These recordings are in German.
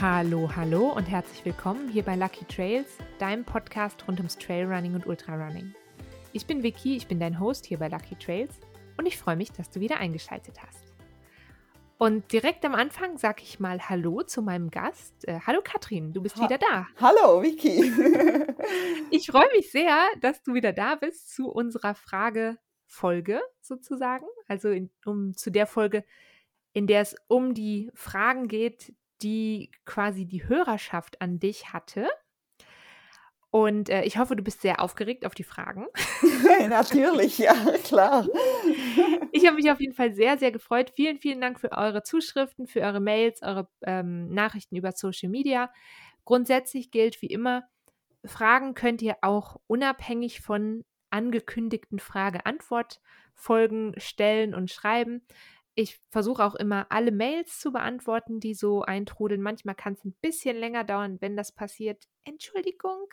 Hallo, hallo und herzlich willkommen hier bei Lucky Trails, deinem Podcast rund ums Trailrunning und Ultrarunning. Ich bin Vicky, ich bin dein Host hier bei Lucky Trails und ich freue mich, dass du wieder eingeschaltet hast. Und direkt am Anfang sage ich mal Hallo zu meinem Gast. Äh, hallo Katrin, du bist ha wieder da. Hallo Vicky. ich freue mich sehr, dass du wieder da bist zu unserer Frage-Folge sozusagen. Also in, um, zu der Folge, in der es um die Fragen geht, die quasi die Hörerschaft an dich hatte. Und äh, ich hoffe, du bist sehr aufgeregt auf die Fragen. Natürlich, ja, klar. Ich habe mich auf jeden Fall sehr, sehr gefreut. Vielen, vielen Dank für eure Zuschriften, für eure Mails, eure ähm, Nachrichten über Social Media. Grundsätzlich gilt wie immer, Fragen könnt ihr auch unabhängig von angekündigten Frage-Antwort-Folgen stellen und schreiben. Ich versuche auch immer alle Mails zu beantworten, die so eintrudeln. Manchmal kann es ein bisschen länger dauern, wenn das passiert. Entschuldigung,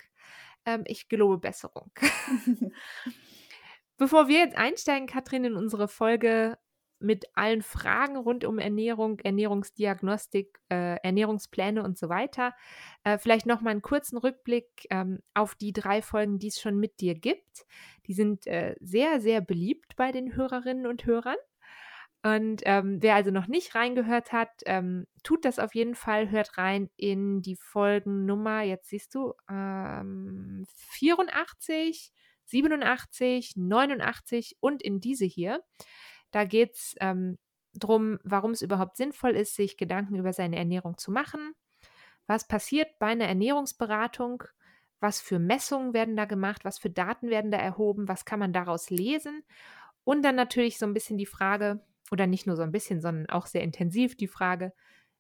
ähm, ich gelobe Besserung. Bevor wir jetzt einsteigen, Katrin, in unsere Folge mit allen Fragen rund um Ernährung, Ernährungsdiagnostik, äh, Ernährungspläne und so weiter. Äh, vielleicht noch mal einen kurzen Rückblick ähm, auf die drei Folgen, die es schon mit dir gibt. Die sind äh, sehr, sehr beliebt bei den Hörerinnen und Hörern. Und ähm, wer also noch nicht reingehört hat, ähm, tut das auf jeden Fall, hört rein in die Folgennummer, jetzt siehst du, ähm, 84, 87, 89 und in diese hier. Da geht es ähm, darum, warum es überhaupt sinnvoll ist, sich Gedanken über seine Ernährung zu machen. Was passiert bei einer Ernährungsberatung? Was für Messungen werden da gemacht? Was für Daten werden da erhoben? Was kann man daraus lesen? Und dann natürlich so ein bisschen die Frage, oder nicht nur so ein bisschen, sondern auch sehr intensiv die Frage,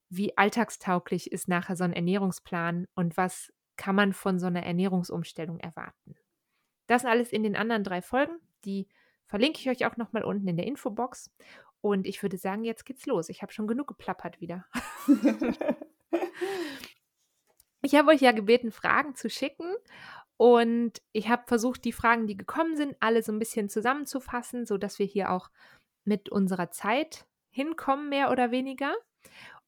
wie alltagstauglich ist nachher so ein Ernährungsplan und was kann man von so einer Ernährungsumstellung erwarten. Das alles in den anderen drei Folgen, die verlinke ich euch auch nochmal unten in der Infobox. Und ich würde sagen, jetzt geht's los. Ich habe schon genug geplappert wieder. ich habe euch ja gebeten, Fragen zu schicken. Und ich habe versucht, die Fragen, die gekommen sind, alle so ein bisschen zusammenzufassen, sodass wir hier auch mit unserer Zeit hinkommen, mehr oder weniger.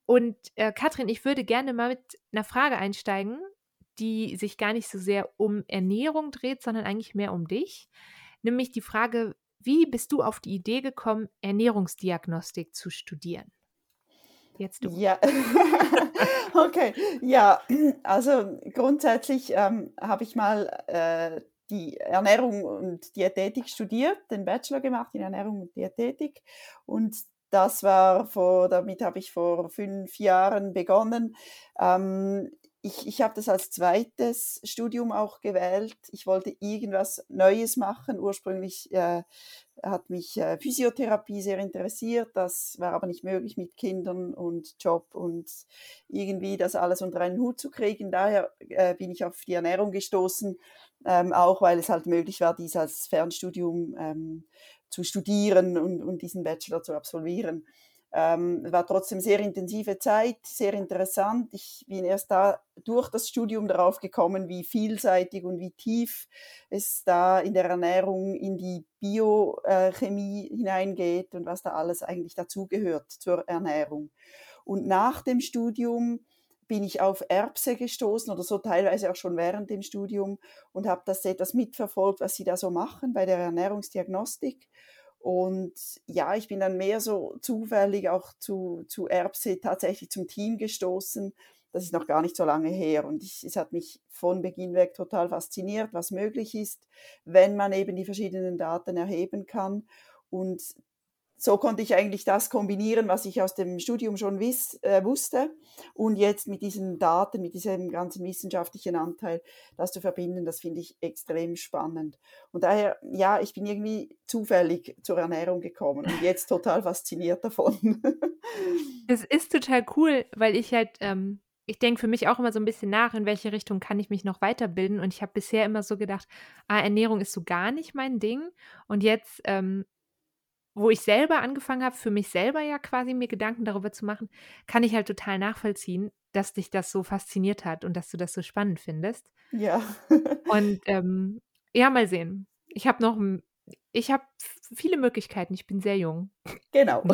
Und äh, Katrin, ich würde gerne mal mit einer Frage einsteigen, die sich gar nicht so sehr um Ernährung dreht, sondern eigentlich mehr um dich. Nämlich die Frage, wie bist du auf die Idee gekommen, Ernährungsdiagnostik zu studieren? Jetzt du. Ja, okay. Ja, also grundsätzlich ähm, habe ich mal äh, die Ernährung und Diätetik studiert, den Bachelor gemacht in Ernährung und Diätetik. Und das war vor, damit habe ich vor fünf Jahren begonnen. Ähm, ich, ich habe das als zweites Studium auch gewählt. Ich wollte irgendwas Neues machen. Ursprünglich äh, hat mich äh, Physiotherapie sehr interessiert. Das war aber nicht möglich mit Kindern und Job und irgendwie das alles unter einen Hut zu kriegen. Daher äh, bin ich auf die Ernährung gestoßen ähm, auch weil es halt möglich war, dies als Fernstudium ähm, zu studieren und, und diesen Bachelor zu absolvieren. Ähm, war trotzdem sehr intensive Zeit, sehr interessant. Ich bin erst da durch das Studium darauf gekommen, wie vielseitig und wie tief es da in der Ernährung in die Biochemie hineingeht und was da alles eigentlich dazugehört zur Ernährung. Und nach dem Studium bin ich auf Erbse gestoßen oder so teilweise auch schon während dem Studium und habe das etwas mitverfolgt, was sie da so machen bei der Ernährungsdiagnostik. Und ja, ich bin dann mehr so zufällig auch zu, zu Erbse tatsächlich zum Team gestoßen. Das ist noch gar nicht so lange her. Und ich, es hat mich von Beginn weg total fasziniert, was möglich ist, wenn man eben die verschiedenen Daten erheben kann. Und so konnte ich eigentlich das kombinieren, was ich aus dem Studium schon wiss, äh, wusste und jetzt mit diesen Daten, mit diesem ganzen wissenschaftlichen Anteil, das zu verbinden, das finde ich extrem spannend. Und daher, ja, ich bin irgendwie zufällig zur Ernährung gekommen und jetzt total fasziniert davon. Es ist total cool, weil ich halt, ähm, ich denke für mich auch immer so ein bisschen nach, in welche Richtung kann ich mich noch weiterbilden. Und ich habe bisher immer so gedacht, ah, Ernährung ist so gar nicht mein Ding. Und jetzt ähm, wo ich selber angefangen habe, für mich selber ja quasi mir Gedanken darüber zu machen, kann ich halt total nachvollziehen, dass dich das so fasziniert hat und dass du das so spannend findest. Ja. und ähm, ja, mal sehen. Ich habe noch ich habe viele Möglichkeiten. Ich bin sehr jung. Genau.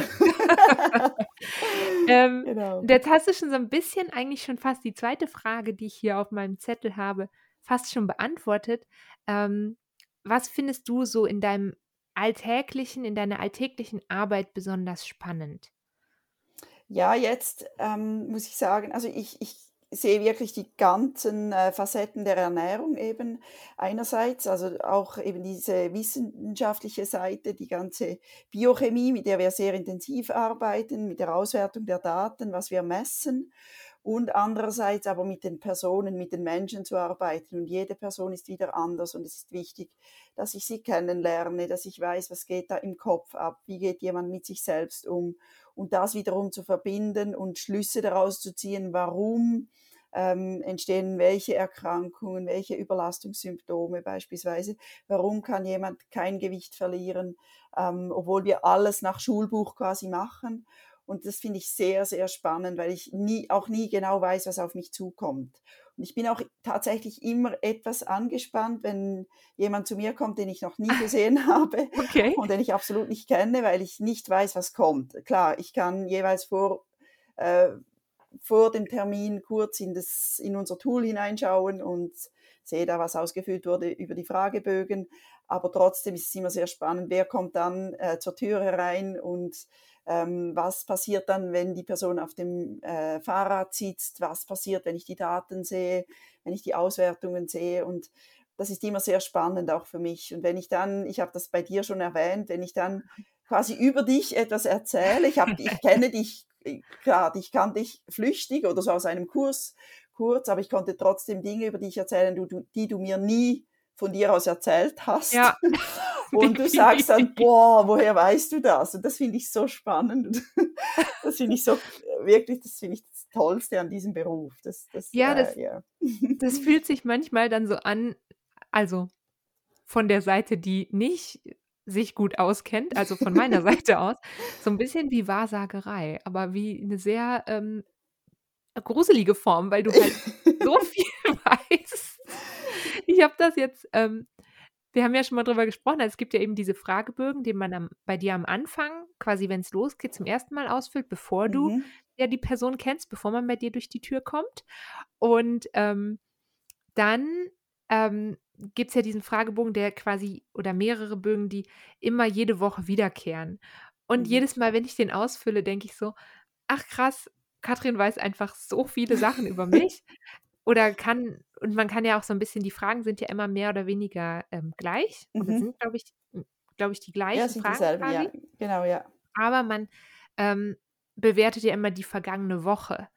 ähm, genau. Jetzt hast du schon so ein bisschen eigentlich schon fast die zweite Frage, die ich hier auf meinem Zettel habe, fast schon beantwortet. Ähm, was findest du so in deinem alltäglichen, in deiner alltäglichen Arbeit besonders spannend? Ja, jetzt ähm, muss ich sagen, also ich, ich sehe wirklich die ganzen äh, Facetten der Ernährung eben einerseits, also auch eben diese wissenschaftliche Seite, die ganze Biochemie, mit der wir sehr intensiv arbeiten, mit der Auswertung der Daten, was wir messen und andererseits aber mit den Personen, mit den Menschen zu arbeiten. Und jede Person ist wieder anders und es ist wichtig, dass ich sie kennenlerne, dass ich weiß, was geht da im Kopf ab, wie geht jemand mit sich selbst um und das wiederum zu verbinden und Schlüsse daraus zu ziehen, warum ähm, entstehen welche Erkrankungen, welche Überlastungssymptome beispielsweise, warum kann jemand kein Gewicht verlieren, ähm, obwohl wir alles nach Schulbuch quasi machen. Und das finde ich sehr, sehr spannend, weil ich nie, auch nie genau weiß, was auf mich zukommt. Und ich bin auch tatsächlich immer etwas angespannt, wenn jemand zu mir kommt, den ich noch nie gesehen habe okay. und den ich absolut nicht kenne, weil ich nicht weiß, was kommt. Klar, ich kann jeweils vor, äh, vor dem Termin kurz in, das, in unser Tool hineinschauen und sehe da, was ausgefüllt wurde über die Fragebögen. Aber trotzdem ist es immer sehr spannend, wer kommt dann äh, zur Tür herein und ähm, was passiert dann, wenn die Person auf dem äh, Fahrrad sitzt, was passiert, wenn ich die Daten sehe, wenn ich die Auswertungen sehe und das ist immer sehr spannend auch für mich. Und wenn ich dann, ich habe das bei dir schon erwähnt, wenn ich dann quasi über dich etwas erzähle, ich, hab, ich kenne dich klar, ich kannte dich flüchtig oder so aus einem Kurs kurz, aber ich konnte trotzdem Dinge über dich erzählen, die du mir nie von dir aus erzählt hast. Ja. Und du sagst dann, boah, woher weißt du das? Und das finde ich so spannend. Das finde ich so, wirklich, das finde ich das Tollste an diesem Beruf. Das, das, ja, das, äh, ja. das fühlt sich manchmal dann so an, also von der Seite, die nicht sich gut auskennt, also von meiner Seite aus, so ein bisschen wie Wahrsagerei, aber wie eine sehr ähm, gruselige Form, weil du halt so viel. Ich habe das jetzt, ähm, wir haben ja schon mal drüber gesprochen, also es gibt ja eben diese Fragebögen, die man am, bei dir am Anfang, quasi wenn es losgeht, zum ersten Mal ausfüllt, bevor du mhm. ja die Person kennst, bevor man bei dir durch die Tür kommt. Und ähm, dann ähm, gibt es ja diesen Fragebogen, der quasi, oder mehrere Bögen, die immer jede Woche wiederkehren. Und mhm. jedes Mal, wenn ich den ausfülle, denke ich so, ach krass, Katrin weiß einfach so viele Sachen über mich. Oder kann, und man kann ja auch so ein bisschen, die Fragen sind ja immer mehr oder weniger ähm, gleich. Mhm. Oder sind, glaube ich, glaube ich, die gleichen ja, sind Fragen. Dieselben, ja. Genau, ja. Aber man ähm, bewertet ja immer die vergangene Woche.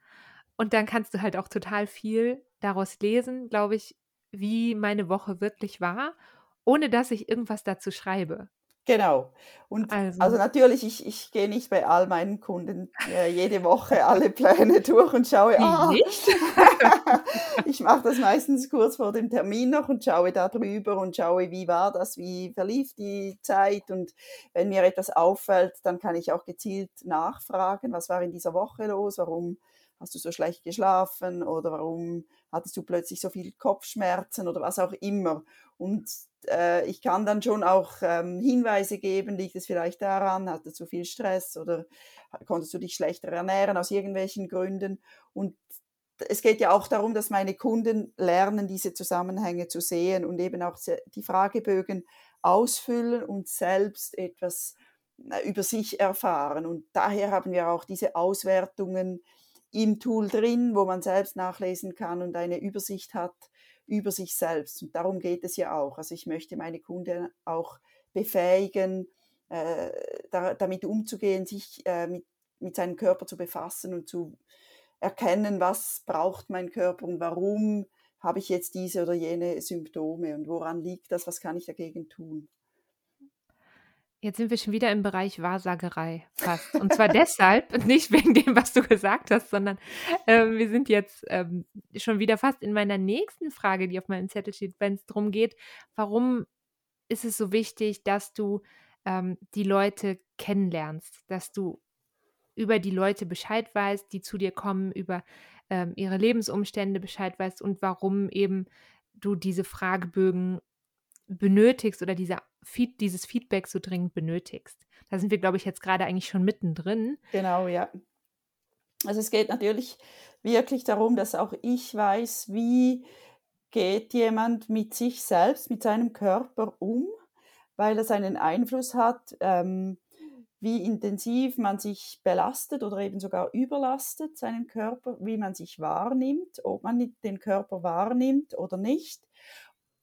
Und dann kannst du halt auch total viel daraus lesen, glaube ich, wie meine Woche wirklich war, ohne dass ich irgendwas dazu schreibe. Genau. Und also, also natürlich, ich, ich gehe nicht bei all meinen Kunden äh, jede Woche alle Pläne durch und schaue, ah, nicht? ich mache das meistens kurz vor dem Termin noch und schaue da drüber und schaue, wie war das, wie verlief die Zeit und wenn mir etwas auffällt, dann kann ich auch gezielt nachfragen, was war in dieser Woche los, warum hast du so schlecht geschlafen oder warum hattest du plötzlich so viel Kopfschmerzen oder was auch immer. Und äh, ich kann dann schon auch ähm, Hinweise geben, liegt es vielleicht daran, hattest du viel Stress oder konntest du dich schlechter ernähren aus irgendwelchen Gründen. Und es geht ja auch darum, dass meine Kunden lernen, diese Zusammenhänge zu sehen und eben auch die Fragebögen ausfüllen und selbst etwas über sich erfahren. Und daher haben wir auch diese Auswertungen im Tool drin, wo man selbst nachlesen kann und eine Übersicht hat über sich selbst. Und darum geht es ja auch. Also ich möchte meine Kunden auch befähigen, äh, da, damit umzugehen, sich äh, mit, mit seinem Körper zu befassen und zu erkennen, was braucht mein Körper und warum habe ich jetzt diese oder jene Symptome und woran liegt das, was kann ich dagegen tun. Jetzt sind wir schon wieder im Bereich Wahrsagerei fast. Und zwar deshalb, nicht wegen dem, was du gesagt hast, sondern äh, wir sind jetzt ähm, schon wieder fast in meiner nächsten Frage, die auf meinem Zettel steht, wenn es darum geht, warum ist es so wichtig, dass du ähm, die Leute kennenlernst, dass du über die Leute Bescheid weißt, die zu dir kommen, über ähm, ihre Lebensumstände Bescheid weißt und warum eben du diese Fragebögen benötigst oder diese Feed, dieses Feedback so dringend benötigst. Da sind wir, glaube ich, jetzt gerade eigentlich schon mittendrin. Genau, ja. Also es geht natürlich wirklich darum, dass auch ich weiß, wie geht jemand mit sich selbst, mit seinem Körper um, weil das einen Einfluss hat, ähm, wie intensiv man sich belastet oder eben sogar überlastet, seinen Körper, wie man sich wahrnimmt, ob man den Körper wahrnimmt oder nicht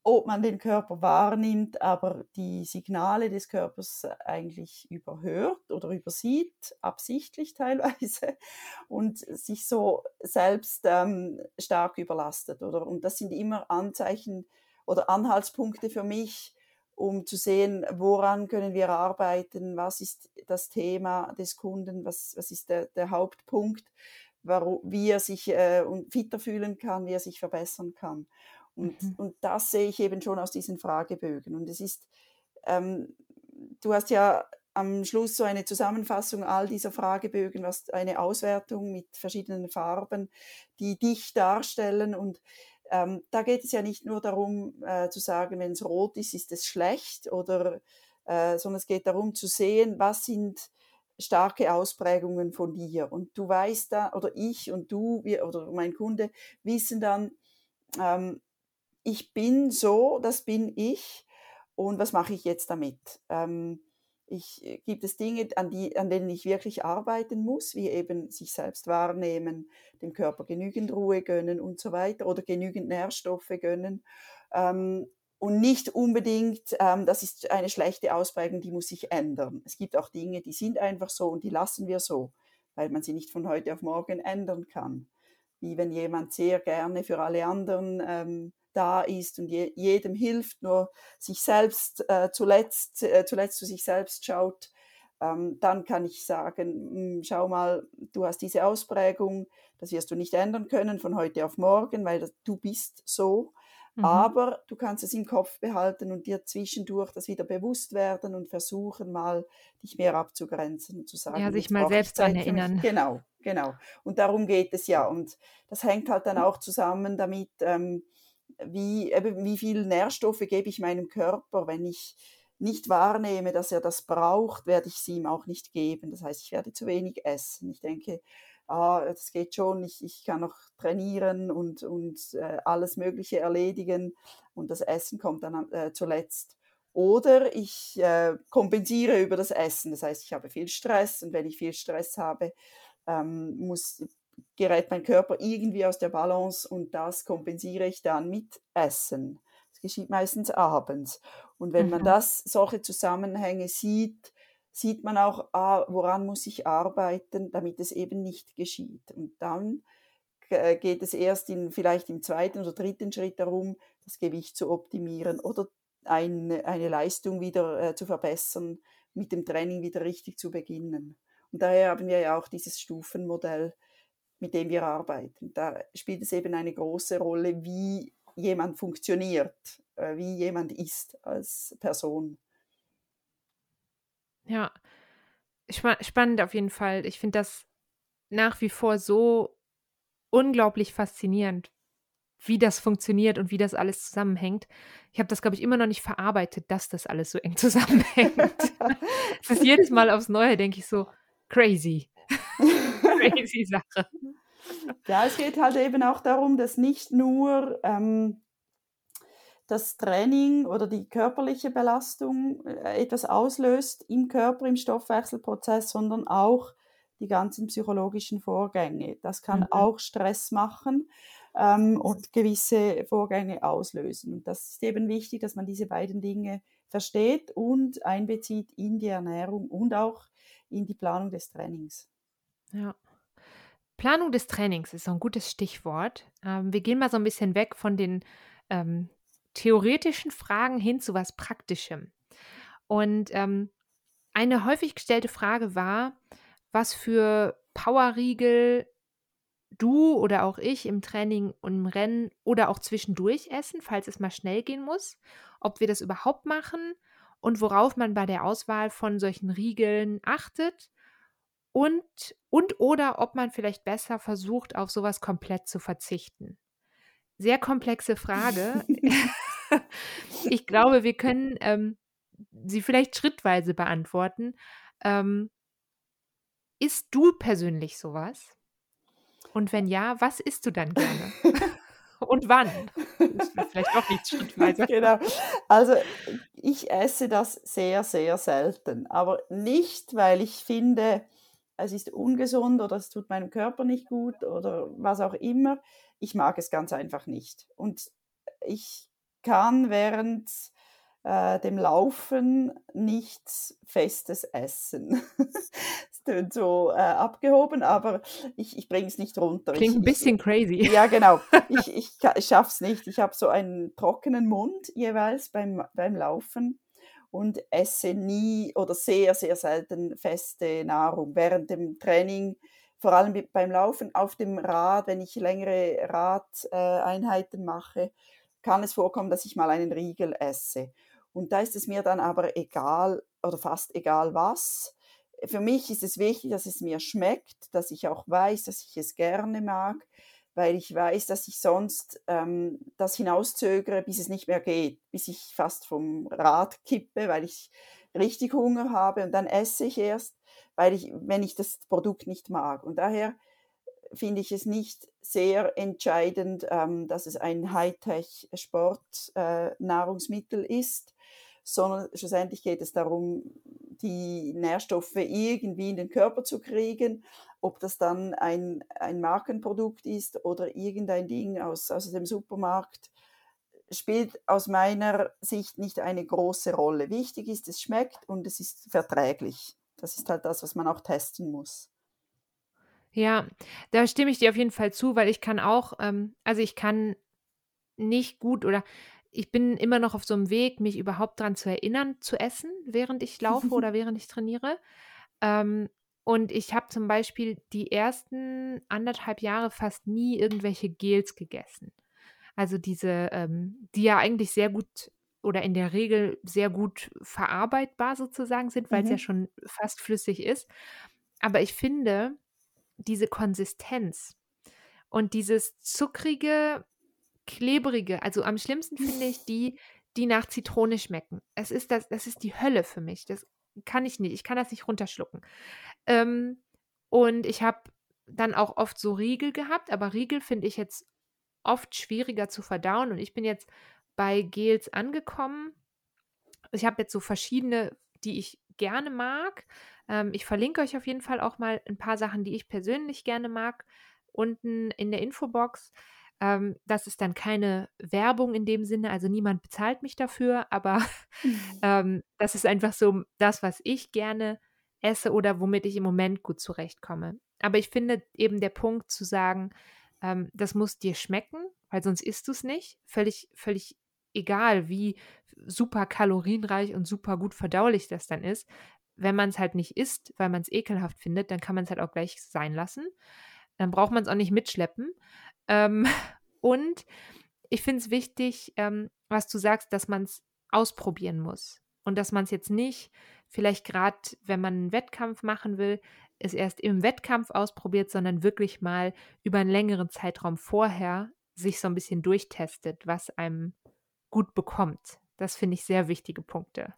ob man den Körper wahrnimmt, aber die Signale des Körpers eigentlich überhört oder übersieht, absichtlich teilweise, und sich so selbst ähm, stark überlastet. Oder? Und das sind immer Anzeichen oder Anhaltspunkte für mich, um zu sehen, woran können wir arbeiten, was ist das Thema des Kunden, was, was ist der, der Hauptpunkt, warum, wie er sich äh, fitter fühlen kann, wie er sich verbessern kann. Und, mhm. und das sehe ich eben schon aus diesen Fragebögen. Und es ist, ähm, du hast ja am Schluss so eine Zusammenfassung all dieser Fragebögen, was eine Auswertung mit verschiedenen Farben, die dich darstellen. Und ähm, da geht es ja nicht nur darum äh, zu sagen, wenn es rot ist, ist es schlecht, oder, äh, sondern es geht darum zu sehen, was sind starke Ausprägungen von dir. Und du weißt da, oder ich und du wir, oder mein Kunde wissen dann, ähm, ich bin so, das bin ich und was mache ich jetzt damit? Ähm, ich, äh, gibt es Dinge, an, die, an denen ich wirklich arbeiten muss, wie eben sich selbst wahrnehmen, dem Körper genügend Ruhe gönnen und so weiter oder genügend Nährstoffe gönnen. Ähm, und nicht unbedingt, ähm, das ist eine schlechte Ausprägung, die muss sich ändern. Es gibt auch Dinge, die sind einfach so und die lassen wir so, weil man sie nicht von heute auf morgen ändern kann. Wie wenn jemand sehr gerne für alle anderen ähm, da ist und je, jedem hilft, nur sich selbst äh, zuletzt, äh, zuletzt zu sich selbst schaut, ähm, dann kann ich sagen, hm, schau mal, du hast diese Ausprägung, das wirst du nicht ändern können von heute auf morgen, weil das, du bist so. Mhm. Aber du kannst es im Kopf behalten und dir zwischendurch das wieder bewusst werden und versuchen mal, dich mehr abzugrenzen und zu sagen. Ja, sich mal selbst daran erinnern. Genau, genau. Und darum geht es ja. Und das hängt halt dann auch zusammen damit, ähm, wie, eben, wie viel Nährstoffe gebe ich meinem Körper, wenn ich nicht wahrnehme, dass er das braucht, werde ich sie ihm auch nicht geben. Das heißt, ich werde zu wenig essen. Ich denke, ah, das geht schon, ich, ich kann noch trainieren und, und äh, alles Mögliche erledigen und das Essen kommt dann äh, zuletzt. Oder ich äh, kompensiere über das Essen. Das heißt, ich habe viel Stress und wenn ich viel Stress habe, ähm, muss, gerät mein Körper irgendwie aus der Balance und das kompensiere ich dann mit Essen. Das geschieht meistens abends. Und wenn mhm. man das, solche Zusammenhänge sieht, sieht man auch, ah, woran muss ich arbeiten, damit es eben nicht geschieht. Und dann äh, geht es erst in, vielleicht im zweiten oder dritten Schritt darum, das Gewicht zu optimieren oder eine, eine Leistung wieder äh, zu verbessern, mit dem Training wieder richtig zu beginnen. Und daher haben wir ja auch dieses Stufenmodell mit dem wir arbeiten. Da spielt es eben eine große Rolle, wie jemand funktioniert, äh, wie jemand ist als Person. Ja, spannend auf jeden Fall. Ich finde das nach wie vor so unglaublich faszinierend, wie das funktioniert und wie das alles zusammenhängt. Ich habe das, glaube ich, immer noch nicht verarbeitet, dass das alles so eng zusammenhängt. es ist jedes Mal aufs Neue, denke ich so, crazy. crazy Sache. Ja, es geht halt eben auch darum, dass nicht nur ähm, das Training oder die körperliche Belastung äh, etwas auslöst im Körper, im Stoffwechselprozess, sondern auch die ganzen psychologischen Vorgänge. Das kann mhm. auch Stress machen ähm, und gewisse Vorgänge auslösen. Und das ist eben wichtig, dass man diese beiden Dinge versteht und einbezieht in die Ernährung und auch in die Planung des Trainings. Ja. Planung des Trainings ist so ein gutes Stichwort. Ähm, wir gehen mal so ein bisschen weg von den ähm, theoretischen Fragen hin zu was Praktischem. Und ähm, eine häufig gestellte Frage war, was für Powerriegel du oder auch ich im Training und im Rennen oder auch zwischendurch essen, falls es mal schnell gehen muss, ob wir das überhaupt machen und worauf man bei der Auswahl von solchen Riegeln achtet und, und oder ob man vielleicht besser versucht, auf sowas komplett zu verzichten. Sehr komplexe Frage. ich glaube, wir können ähm, sie vielleicht schrittweise beantworten. Ähm, isst du persönlich sowas? Und wenn ja, was isst du dann gerne? Und wann? Vielleicht auch nicht schrittweise. Genau. Also ich esse das sehr, sehr selten. Aber nicht, weil ich finde, es ist ungesund oder es tut meinem Körper nicht gut oder was auch immer. Ich mag es ganz einfach nicht. Und ich kann während äh, dem Laufen nichts Festes essen. das tönt so äh, abgehoben, aber ich, ich bringe es nicht runter. Klingt ich, ein bisschen crazy. Ja, genau. Ich, ich, ich schaffe es nicht. Ich habe so einen trockenen Mund jeweils beim, beim Laufen und esse nie oder sehr, sehr selten feste Nahrung. Während dem Training, vor allem beim Laufen auf dem Rad, wenn ich längere Radeinheiten äh, mache, kann es vorkommen, dass ich mal einen Riegel esse. Und da ist es mir dann aber egal oder fast egal was. Für mich ist es wichtig, dass es mir schmeckt, dass ich auch weiß, dass ich es gerne mag weil ich weiß, dass ich sonst ähm, das hinauszögere, bis es nicht mehr geht, bis ich fast vom Rad kippe, weil ich richtig Hunger habe und dann esse ich erst, weil ich, wenn ich das Produkt nicht mag. Und daher finde ich es nicht sehr entscheidend, ähm, dass es ein Hightech-Sport-Nahrungsmittel äh, ist, sondern schlussendlich geht es darum, die Nährstoffe irgendwie in den Körper zu kriegen. Ob das dann ein, ein Markenprodukt ist oder irgendein Ding aus, aus dem Supermarkt, spielt aus meiner Sicht nicht eine große Rolle. Wichtig ist, es schmeckt und es ist verträglich. Das ist halt das, was man auch testen muss. Ja, da stimme ich dir auf jeden Fall zu, weil ich kann auch, ähm, also ich kann nicht gut oder ich bin immer noch auf so einem Weg, mich überhaupt daran zu erinnern, zu essen, während ich laufe oder während ich trainiere. Ähm, und ich habe zum Beispiel die ersten anderthalb Jahre fast nie irgendwelche Gels gegessen. Also diese, ähm, die ja eigentlich sehr gut oder in der Regel sehr gut verarbeitbar sozusagen sind, weil es ja mhm. schon fast flüssig ist. Aber ich finde, diese Konsistenz und dieses zuckrige, klebrige. Also am schlimmsten finde ich die, die nach Zitrone schmecken. Es ist das, das ist die Hölle für mich. Das kann ich nicht. Ich kann das nicht runterschlucken. Ähm, und ich habe dann auch oft so Riegel gehabt, aber Riegel finde ich jetzt oft schwieriger zu verdauen. Und ich bin jetzt bei Gels angekommen. Ich habe jetzt so verschiedene, die ich gerne mag. Ähm, ich verlinke euch auf jeden Fall auch mal ein paar Sachen, die ich persönlich gerne mag, unten in der Infobox. Ähm, das ist dann keine Werbung in dem Sinne, also niemand bezahlt mich dafür, aber ähm, das ist einfach so das, was ich gerne esse oder womit ich im Moment gut zurechtkomme. Aber ich finde eben der Punkt zu sagen, ähm, das muss dir schmecken, weil sonst isst du es nicht. Völlig, völlig egal, wie super kalorienreich und super gut verdaulich das dann ist. Wenn man es halt nicht isst, weil man es ekelhaft findet, dann kann man es halt auch gleich sein lassen. Dann braucht man es auch nicht mitschleppen. Ähm, und ich finde es wichtig, ähm, was du sagst, dass man es ausprobieren muss. Und dass man es jetzt nicht, vielleicht gerade, wenn man einen Wettkampf machen will, es erst im Wettkampf ausprobiert, sondern wirklich mal über einen längeren Zeitraum vorher sich so ein bisschen durchtestet, was einem gut bekommt. Das finde ich sehr wichtige Punkte.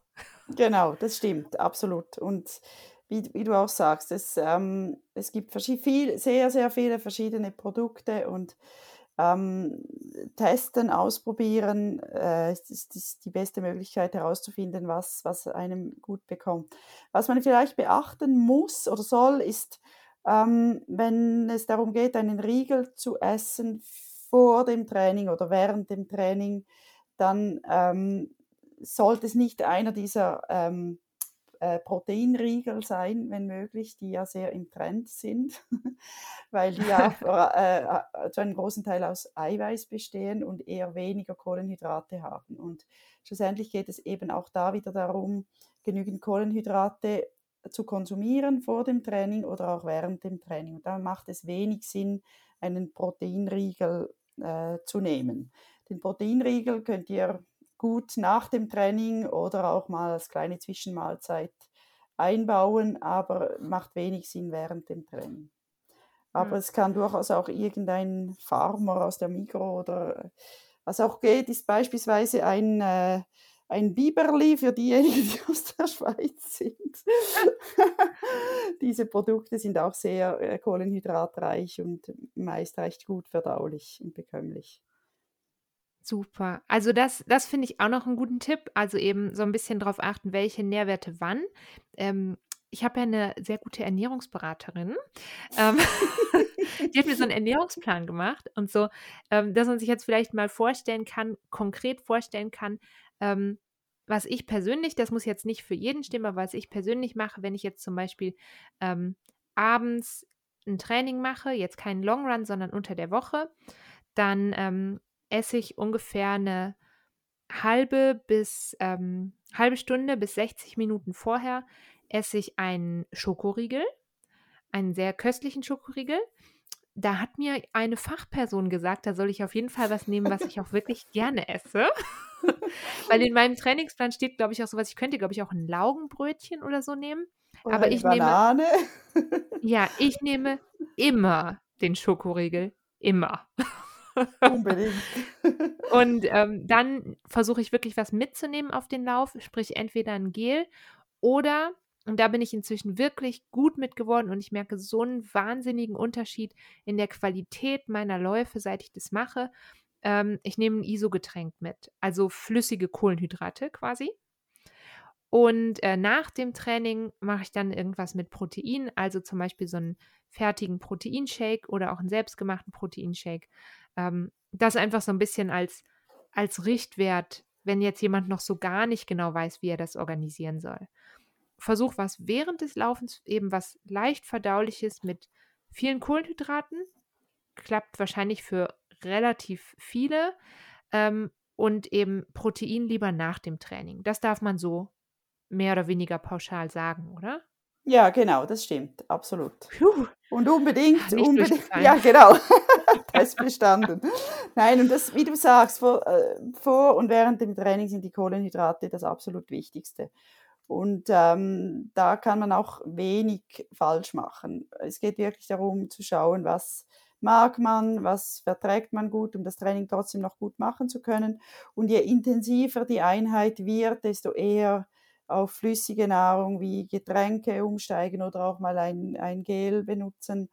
Genau, das stimmt, absolut. Und wie, wie du auch sagst, es, ähm, es gibt viel, sehr, sehr viele verschiedene Produkte und ähm, testen, ausprobieren äh, ist, ist, die beste Möglichkeit herauszufinden, was, was einem gut bekommt. Was man vielleicht beachten muss oder soll, ist, ähm, wenn es darum geht, einen Riegel zu essen vor dem Training oder während dem Training, dann ähm, sollte es nicht einer dieser ähm, äh, Proteinriegel sein, wenn möglich, die ja sehr im Trend sind, weil die ja äh, äh, zu einem großen Teil aus Eiweiß bestehen und eher weniger Kohlenhydrate haben. Und schlussendlich geht es eben auch da wieder darum, genügend Kohlenhydrate zu konsumieren vor dem Training oder auch während dem Training. Und da macht es wenig Sinn, einen Proteinriegel äh, zu nehmen. Den Proteinriegel könnt ihr gut nach dem Training oder auch mal als kleine Zwischenmahlzeit einbauen, aber macht wenig Sinn während dem Training. Aber mhm. es kann durchaus auch irgendein Farmer aus der Mikro oder was auch geht, ist beispielsweise ein, äh, ein Biberli für diejenigen, die aus der Schweiz sind. Diese Produkte sind auch sehr äh, kohlenhydratreich und meist recht gut verdaulich und bekömmlich. Super. Also das, das finde ich auch noch einen guten Tipp. Also eben so ein bisschen darauf achten, welche Nährwerte wann. Ähm, ich habe ja eine sehr gute Ernährungsberaterin. Ähm, die hat mir so einen Ernährungsplan gemacht und so, ähm, dass man sich jetzt vielleicht mal vorstellen kann, konkret vorstellen kann, ähm, was ich persönlich, das muss jetzt nicht für jeden stimmen, aber was ich persönlich mache, wenn ich jetzt zum Beispiel ähm, abends ein Training mache, jetzt keinen Long Run, sondern unter der Woche, dann ähm, esse ich ungefähr eine halbe bis ähm, halbe Stunde bis 60 Minuten vorher esse ich einen Schokoriegel, einen sehr köstlichen Schokoriegel. Da hat mir eine Fachperson gesagt, da soll ich auf jeden Fall was nehmen, was ich auch wirklich gerne esse. Weil in meinem Trainingsplan steht, glaube ich, auch sowas, ich könnte, glaube ich, auch ein Laugenbrötchen oder so nehmen. Oder Aber ich Banane. nehme. Ja, ich nehme immer den Schokoriegel. Immer. Unbedingt. Und ähm, dann versuche ich wirklich was mitzunehmen auf den Lauf, sprich entweder ein Gel oder, und da bin ich inzwischen wirklich gut mit geworden und ich merke so einen wahnsinnigen Unterschied in der Qualität meiner Läufe, seit ich das mache. Ähm, ich nehme ein ISO-Getränk mit, also flüssige Kohlenhydrate quasi. Und äh, nach dem Training mache ich dann irgendwas mit Protein, also zum Beispiel so einen fertigen Proteinshake oder auch einen selbstgemachten Proteinshake. Ähm, das einfach so ein bisschen als, als Richtwert, wenn jetzt jemand noch so gar nicht genau weiß, wie er das organisieren soll. Versuch was während des Laufens, eben was leicht verdauliches mit vielen Kohlenhydraten. Klappt wahrscheinlich für relativ viele. Ähm, und eben Protein lieber nach dem Training. Das darf man so mehr oder weniger pauschal sagen, oder? Ja, genau, das stimmt, absolut. Puh. Und unbedingt, unbedingt, ja, genau, Test bestanden. Nein, und das, wie du sagst, vor, äh, vor und während dem Training sind die Kohlenhydrate das absolut Wichtigste. Und ähm, da kann man auch wenig falsch machen. Es geht wirklich darum zu schauen, was mag man, was verträgt man gut, um das Training trotzdem noch gut machen zu können. Und je intensiver die Einheit wird, desto eher auf flüssige Nahrung wie Getränke umsteigen oder auch mal ein, ein Gel benutzen,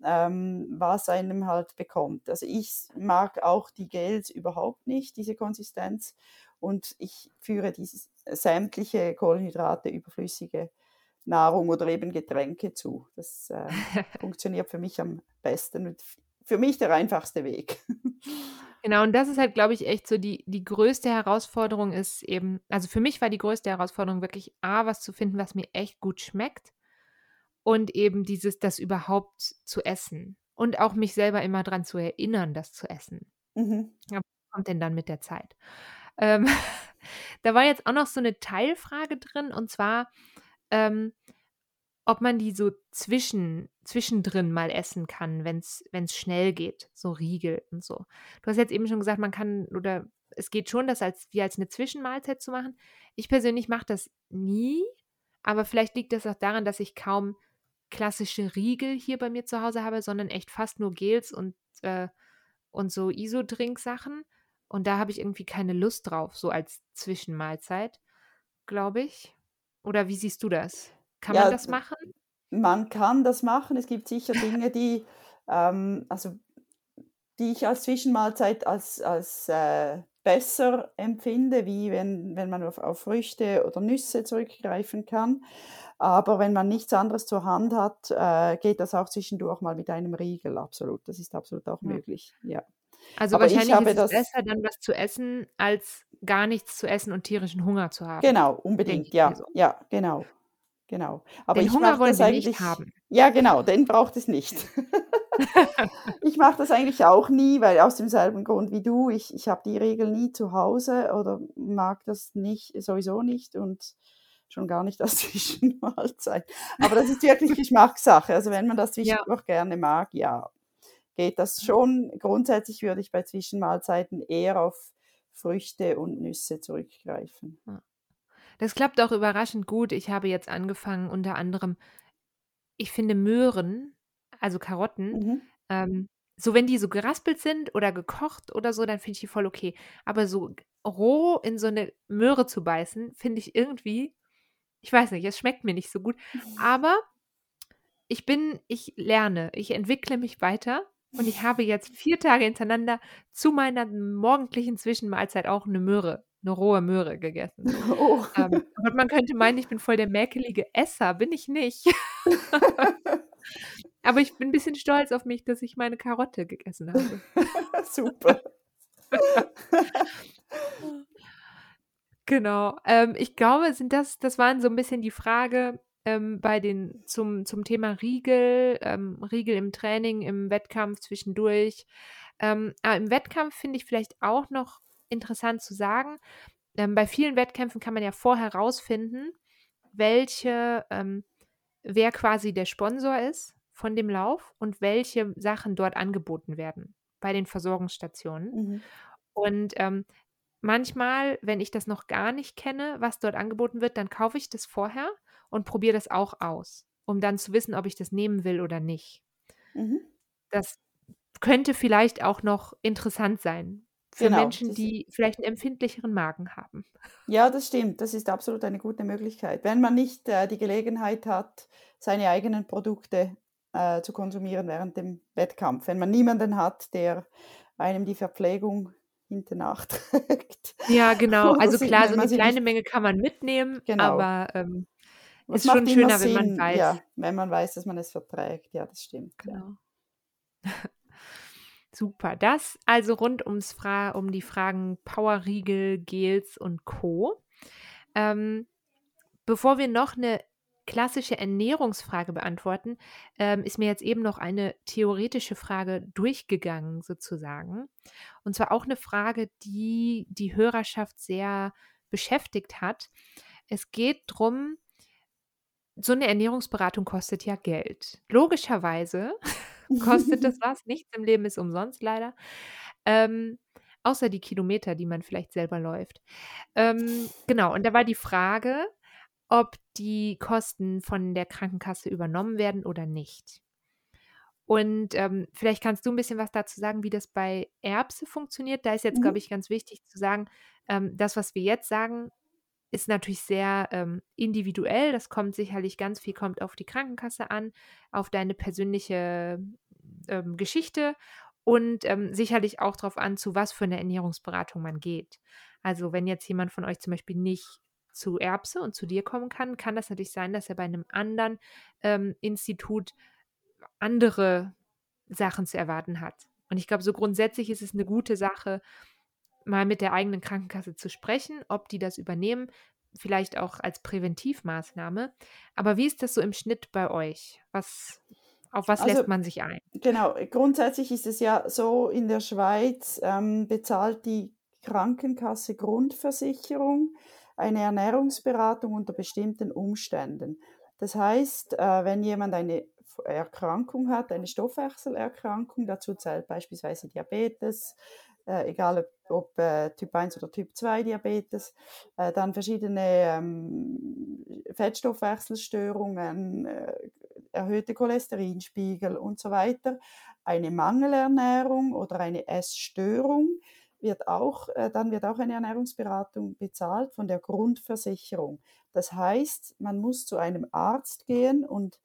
was einem halt bekommt. Also ich mag auch die Gels überhaupt nicht, diese Konsistenz. Und ich führe dieses sämtliche Kohlenhydrate, überflüssige Nahrung oder eben Getränke zu. Das äh, funktioniert für mich am besten und für mich der einfachste Weg. Genau, und das ist halt, glaube ich, echt so die, die größte Herausforderung ist eben, also für mich war die größte Herausforderung wirklich, A, was zu finden, was mir echt gut schmeckt und eben dieses, das überhaupt zu essen und auch mich selber immer daran zu erinnern, das zu essen. Mhm. Was kommt denn dann mit der Zeit? Ähm, da war jetzt auch noch so eine Teilfrage drin und zwar, ähm, ob man die so zwischen, zwischendrin mal essen kann, wenn es schnell geht, so Riegel und so. Du hast jetzt eben schon gesagt, man kann oder es geht schon, das als wie als eine Zwischenmahlzeit zu machen. Ich persönlich mache das nie, aber vielleicht liegt das auch daran, dass ich kaum klassische Riegel hier bei mir zu Hause habe, sondern echt fast nur Gels und, äh, und so ISO-Trinksachen. Und da habe ich irgendwie keine Lust drauf, so als Zwischenmahlzeit, glaube ich. Oder wie siehst du das? Kann ja, man das machen? Man kann das machen. Es gibt sicher Dinge, die, ähm, also, die ich als Zwischenmahlzeit als, als äh, besser empfinde, wie wenn, wenn man auf, auf Früchte oder Nüsse zurückgreifen kann. Aber wenn man nichts anderes zur Hand hat, äh, geht das auch zwischendurch mal mit einem Riegel, absolut. Das ist absolut auch ja. möglich, ja. Also Aber wahrscheinlich ist es besser, dann was zu essen, als gar nichts zu essen und tierischen Hunger zu haben. Genau, unbedingt, ja, so. ja, genau. Genau. Aber den ich Hunger wollen eigentlich nicht haben. Ja, genau, den braucht es nicht. ich mache das eigentlich auch nie, weil aus demselben Grund wie du, ich, ich habe die Regel nie zu Hause oder mag das nicht, sowieso nicht und schon gar nicht als Zwischenmahlzeit. Aber das ist wirklich Geschmackssache. Also wenn man das zwischendurch ja. gerne mag, ja, geht das schon. Grundsätzlich würde ich bei Zwischenmahlzeiten eher auf Früchte und Nüsse zurückgreifen. Das klappt auch überraschend gut. Ich habe jetzt angefangen, unter anderem, ich finde Möhren, also Karotten, mhm. ähm, so wenn die so geraspelt sind oder gekocht oder so, dann finde ich die voll okay. Aber so roh in so eine Möhre zu beißen, finde ich irgendwie, ich weiß nicht, es schmeckt mir nicht so gut. Aber ich bin, ich lerne, ich entwickle mich weiter und ich habe jetzt vier Tage hintereinander zu meiner morgendlichen Zwischenmahlzeit auch eine Möhre, eine rohe Möhre gegessen. Oh. Ähm, und man könnte meinen, ich bin voll der mäkelige Esser, bin ich nicht. Aber ich bin ein bisschen stolz auf mich, dass ich meine Karotte gegessen habe. Super. genau. Ähm, ich glaube, sind das, das waren so ein bisschen die Frage ähm, bei den zum, zum Thema Riegel, ähm, Riegel im Training, im Wettkampf zwischendurch. Ähm, aber im Wettkampf finde ich vielleicht auch noch interessant zu sagen. Ähm, bei vielen Wettkämpfen kann man ja vorher herausfinden, welche, ähm, wer quasi der Sponsor ist von dem Lauf und welche Sachen dort angeboten werden bei den Versorgungsstationen. Mhm. Und ähm, manchmal, wenn ich das noch gar nicht kenne, was dort angeboten wird, dann kaufe ich das vorher und probiere das auch aus, um dann zu wissen, ob ich das nehmen will oder nicht. Mhm. Das könnte vielleicht auch noch interessant sein für genau, Menschen, die vielleicht einen empfindlicheren Magen haben. Ja, das stimmt. Das ist absolut eine gute Möglichkeit. Wenn man nicht äh, die Gelegenheit hat, seine eigenen Produkte äh, zu konsumieren während dem Wettkampf. Wenn man niemanden hat, der einem die Verpflegung hinten nachträgt. Ja, genau. Also klar, so eine kleine Menge kann man mitnehmen, genau. aber ähm, ist schon schöner, Sinn, wenn man weiß. Ja, wenn man weiß, dass man es verträgt. Ja, das stimmt. Genau. Ja. Super. Das also rund ums Fra um die Fragen Powerriegel, Gels und Co. Ähm, bevor wir noch eine klassische Ernährungsfrage beantworten, ähm, ist mir jetzt eben noch eine theoretische Frage durchgegangen, sozusagen. Und zwar auch eine Frage, die die Hörerschaft sehr beschäftigt hat. Es geht darum, so eine Ernährungsberatung kostet ja Geld. Logischerweise kostet das was. Nichts im Leben ist umsonst, leider. Ähm, außer die Kilometer, die man vielleicht selber läuft. Ähm, genau, und da war die Frage, ob die Kosten von der Krankenkasse übernommen werden oder nicht. Und ähm, vielleicht kannst du ein bisschen was dazu sagen, wie das bei Erbse funktioniert. Da ist jetzt, mhm. glaube ich, ganz wichtig zu sagen, ähm, das, was wir jetzt sagen, ist natürlich sehr ähm, individuell. Das kommt sicherlich ganz viel, kommt auf die Krankenkasse an, auf deine persönliche ähm, Geschichte und ähm, sicherlich auch darauf an, zu was für eine Ernährungsberatung man geht. Also wenn jetzt jemand von euch zum Beispiel nicht zu Erbse und zu dir kommen kann, kann das natürlich sein, dass er bei einem anderen ähm, Institut andere Sachen zu erwarten hat. Und ich glaube, so grundsätzlich ist es eine gute Sache, mal mit der eigenen Krankenkasse zu sprechen, ob die das übernehmen, vielleicht auch als Präventivmaßnahme. Aber wie ist das so im Schnitt bei euch? Was, auf was also, lässt man sich ein? Genau, grundsätzlich ist es ja so, in der Schweiz ähm, bezahlt die Krankenkasse Grundversicherung eine Ernährungsberatung unter bestimmten Umständen. Das heißt, äh, wenn jemand eine Erkrankung hat, eine Stoffwechselerkrankung, dazu zählt beispielsweise Diabetes, äh, egal ob, äh, Typ 1 oder Typ 2 Diabetes, dann verschiedene ähm, Fettstoffwechselstörungen, erhöhte Cholesterinspiegel und so weiter, eine Mangelernährung oder eine Essstörung wird auch, äh, dann wird auch eine Ernährungsberatung bezahlt von der Grundversicherung. Das heißt, man muss zu einem Arzt gehen und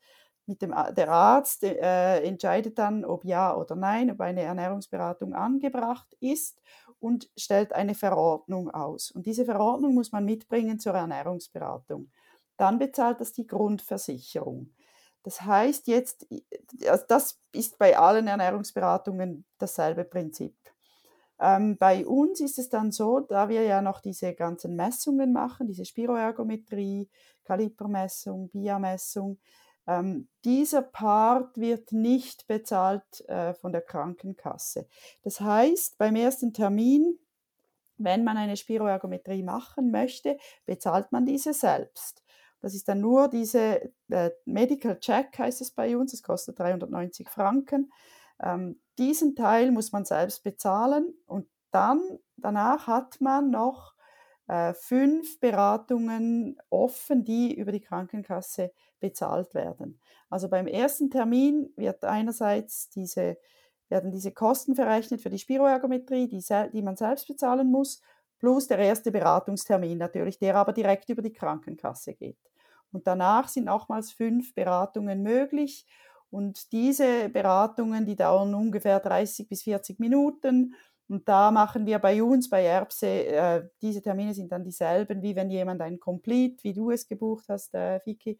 mit dem, der Arzt äh, entscheidet dann, ob ja oder nein, ob eine Ernährungsberatung angebracht ist und stellt eine Verordnung aus. Und diese Verordnung muss man mitbringen zur Ernährungsberatung. Dann bezahlt das die Grundversicherung. Das heißt jetzt, das ist bei allen Ernährungsberatungen dasselbe Prinzip. Ähm, bei uns ist es dann so, da wir ja noch diese ganzen Messungen machen, diese Spiroergometrie, Kalipermessung, Bia-Messung, ähm, dieser Part wird nicht bezahlt äh, von der Krankenkasse. Das heißt, beim ersten Termin, wenn man eine Spiroergometrie machen möchte, bezahlt man diese selbst. Das ist dann nur diese äh, Medical Check, heißt es bei uns, das kostet 390 Franken. Ähm, diesen Teil muss man selbst bezahlen und dann, danach hat man noch äh, fünf Beratungen offen, die über die Krankenkasse bezahlt werden. Also beim ersten Termin wird einerseits diese werden diese Kosten verrechnet für die Spiroergometrie, die, die man selbst bezahlen muss, plus der erste Beratungstermin natürlich, der aber direkt über die Krankenkasse geht. Und danach sind nochmals fünf Beratungen möglich. Und diese Beratungen, die dauern ungefähr 30 bis 40 Minuten. Und da machen wir bei uns, bei Erbse, äh, diese Termine sind dann dieselben, wie wenn jemand ein Complete, wie du es gebucht hast, äh, Vicky,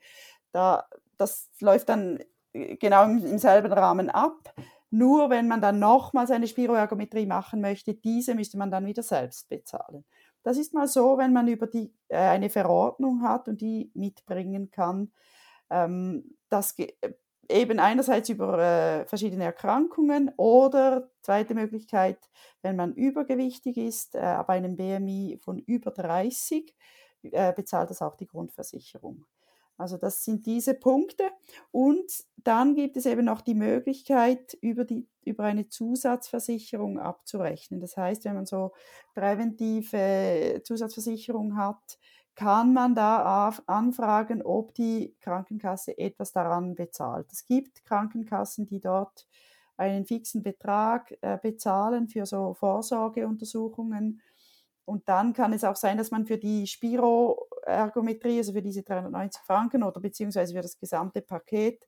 da, das läuft dann äh, genau im, im selben Rahmen ab. Nur wenn man dann nochmals eine Spiroergometrie machen möchte, diese müsste man dann wieder selbst bezahlen. Das ist mal so, wenn man über die, äh, eine Verordnung hat und die mitbringen kann. Ähm, das eben einerseits über äh, verschiedene Erkrankungen oder zweite Möglichkeit, wenn man übergewichtig ist, äh, ab einem BMI von über 30, äh, bezahlt das auch die Grundversicherung. Also das sind diese Punkte. Und dann gibt es eben noch die Möglichkeit, über, die, über eine Zusatzversicherung abzurechnen. Das heißt, wenn man so präventive Zusatzversicherung hat, kann man da anfragen, ob die Krankenkasse etwas daran bezahlt. Es gibt Krankenkassen, die dort einen fixen Betrag äh, bezahlen für so Vorsorgeuntersuchungen und dann kann es auch sein, dass man für die Spiroergometrie, also für diese 390 Franken oder beziehungsweise für das gesamte Paket,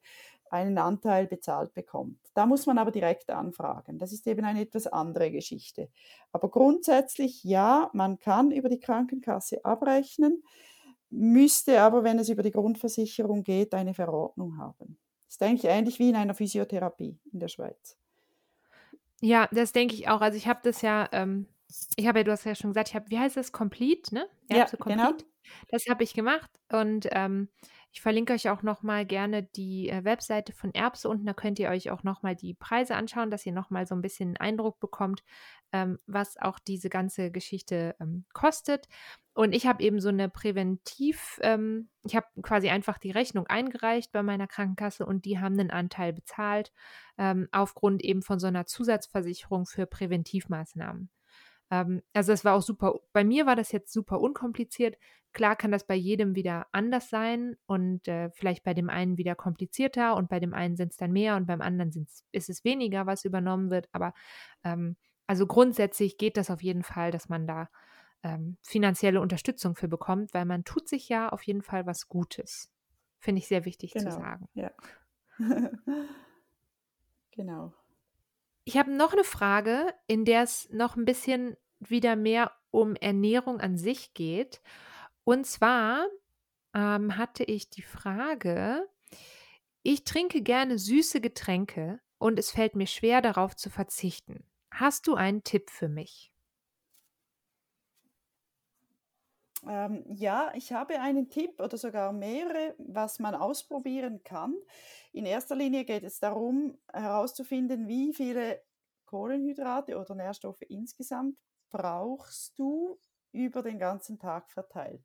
einen Anteil bezahlt bekommt. Da muss man aber direkt anfragen. Das ist eben eine etwas andere Geschichte. Aber grundsätzlich ja, man kann über die Krankenkasse abrechnen, müsste aber, wenn es über die Grundversicherung geht, eine Verordnung haben. Das ist eigentlich ähnlich wie in einer Physiotherapie in der Schweiz. Ja, das denke ich auch. Also ich habe das ja ähm, ich habe ja, du hast ja schon gesagt, ich habe, wie heißt das, Complete, ne? Erbse ja, genau. Das habe ich gemacht und ähm, ich verlinke euch auch nochmal gerne die äh, Webseite von Erbse unten. Da könnt ihr euch auch nochmal die Preise anschauen, dass ihr nochmal so ein bisschen einen Eindruck bekommt, ähm, was auch diese ganze Geschichte ähm, kostet. Und ich habe eben so eine Präventiv, ähm, ich habe quasi einfach die Rechnung eingereicht bei meiner Krankenkasse und die haben einen Anteil bezahlt, ähm, aufgrund eben von so einer Zusatzversicherung für Präventivmaßnahmen. Ähm, also es war auch super, bei mir war das jetzt super unkompliziert. Klar kann das bei jedem wieder anders sein und äh, vielleicht bei dem einen wieder komplizierter und bei dem einen sind es dann mehr und beim anderen ist es weniger, was übernommen wird. Aber ähm, also grundsätzlich geht das auf jeden Fall, dass man da ähm, finanzielle Unterstützung für bekommt, weil man tut sich ja auf jeden Fall was Gutes. Finde ich sehr wichtig genau. zu sagen. Ja. genau. Ich habe noch eine Frage, in der es noch ein bisschen wieder mehr um Ernährung an sich geht. Und zwar ähm, hatte ich die Frage, ich trinke gerne süße Getränke und es fällt mir schwer darauf zu verzichten. Hast du einen Tipp für mich? Ähm, ja, ich habe einen Tipp oder sogar mehrere, was man ausprobieren kann. In erster Linie geht es darum, herauszufinden, wie viele Kohlenhydrate oder Nährstoffe insgesamt brauchst du über den ganzen Tag verteilt.